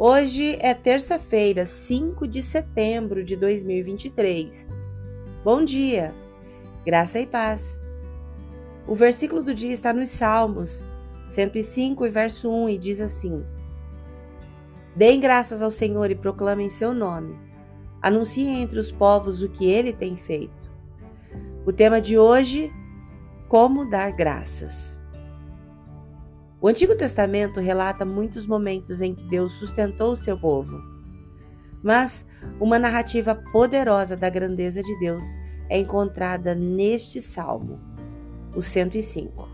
Hoje é terça-feira, 5 de setembro de 2023. Bom dia, graça e paz. O versículo do dia está nos Salmos 105, verso 1, e diz assim: Deem graças ao Senhor e proclamem seu nome. Anunciem entre os povos o que ele tem feito. O tema de hoje: Como dar graças. O Antigo Testamento relata muitos momentos em que Deus sustentou o seu povo. Mas uma narrativa poderosa da grandeza de Deus é encontrada neste salmo, o 105.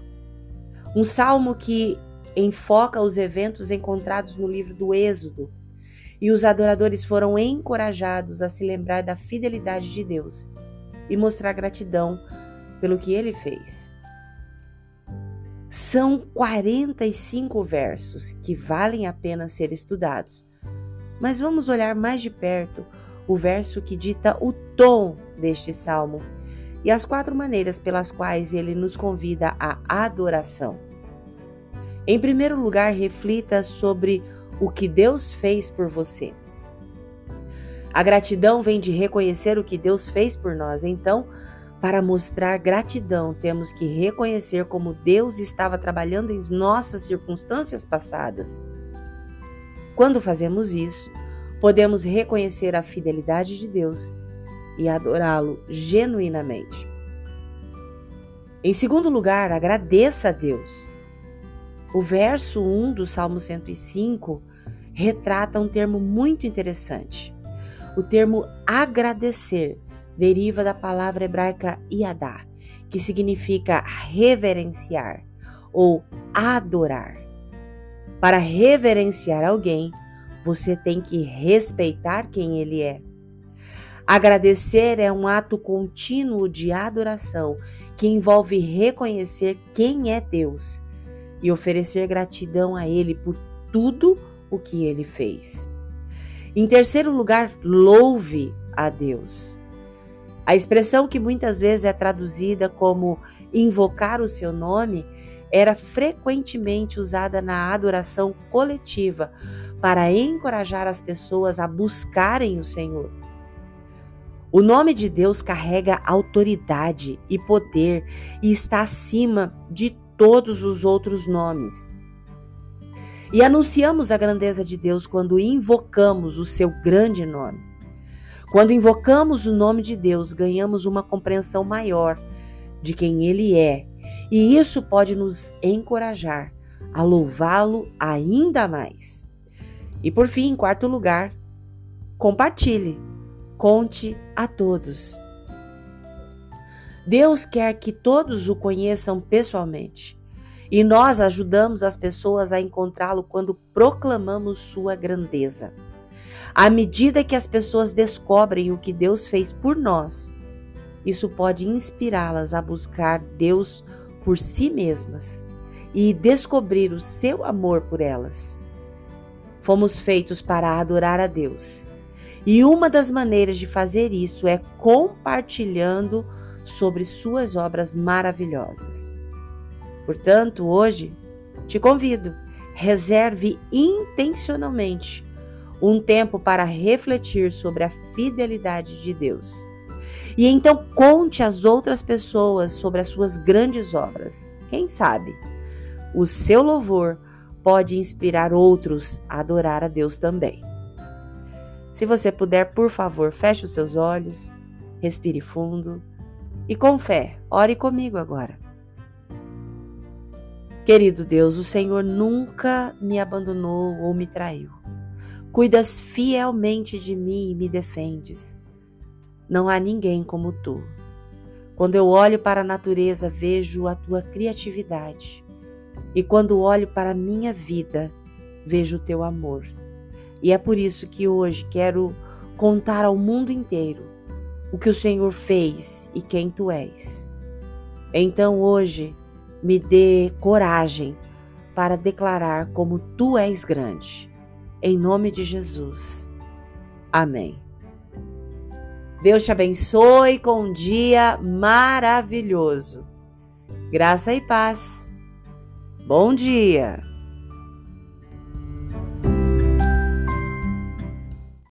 Um salmo que enfoca os eventos encontrados no livro do Êxodo, e os adoradores foram encorajados a se lembrar da fidelidade de Deus e mostrar gratidão pelo que ele fez. São 45 versos que valem a pena ser estudados. Mas vamos olhar mais de perto o verso que dita o tom deste salmo e as quatro maneiras pelas quais ele nos convida à adoração. Em primeiro lugar, reflita sobre o que Deus fez por você. A gratidão vem de reconhecer o que Deus fez por nós. Então, para mostrar gratidão, temos que reconhecer como Deus estava trabalhando em nossas circunstâncias passadas. Quando fazemos isso, podemos reconhecer a fidelidade de Deus e adorá-lo genuinamente. Em segundo lugar, agradeça a Deus. O verso 1 do Salmo 105 retrata um termo muito interessante. O termo agradecer deriva da palavra hebraica yadá, que significa reverenciar ou adorar. Para reverenciar alguém, você tem que respeitar quem ele é. Agradecer é um ato contínuo de adoração que envolve reconhecer quem é Deus e oferecer gratidão a Ele por tudo o que Ele fez. Em terceiro lugar, louve a Deus. A expressão que muitas vezes é traduzida como invocar o seu nome era frequentemente usada na adoração coletiva para encorajar as pessoas a buscarem o Senhor. O nome de Deus carrega autoridade e poder e está acima de todos os outros nomes. E anunciamos a grandeza de Deus quando invocamos o seu grande nome. Quando invocamos o nome de Deus, ganhamos uma compreensão maior de quem Ele é, e isso pode nos encorajar a louvá-lo ainda mais. E por fim, em quarto lugar, compartilhe, conte a todos. Deus quer que todos o conheçam pessoalmente. E nós ajudamos as pessoas a encontrá-lo quando proclamamos sua grandeza. À medida que as pessoas descobrem o que Deus fez por nós, isso pode inspirá-las a buscar Deus por si mesmas e descobrir o seu amor por elas. Fomos feitos para adorar a Deus. E uma das maneiras de fazer isso é compartilhando sobre suas obras maravilhosas. Portanto, hoje te convido, reserve intencionalmente um tempo para refletir sobre a fidelidade de Deus. E então conte às outras pessoas sobre as suas grandes obras. Quem sabe o seu louvor pode inspirar outros a adorar a Deus também. Se você puder, por favor, feche os seus olhos, respire fundo e com fé, ore comigo agora. Querido Deus, o Senhor nunca me abandonou ou me traiu. Cuidas fielmente de mim e me defendes. Não há ninguém como tu. Quando eu olho para a natureza, vejo a tua criatividade. E quando olho para a minha vida, vejo o teu amor. E é por isso que hoje quero contar ao mundo inteiro o que o Senhor fez e quem tu és. Então hoje me dê coragem para declarar como tu és grande em nome de Jesus. Amém. Deus te abençoe com um dia maravilhoso. Graça e paz. Bom dia!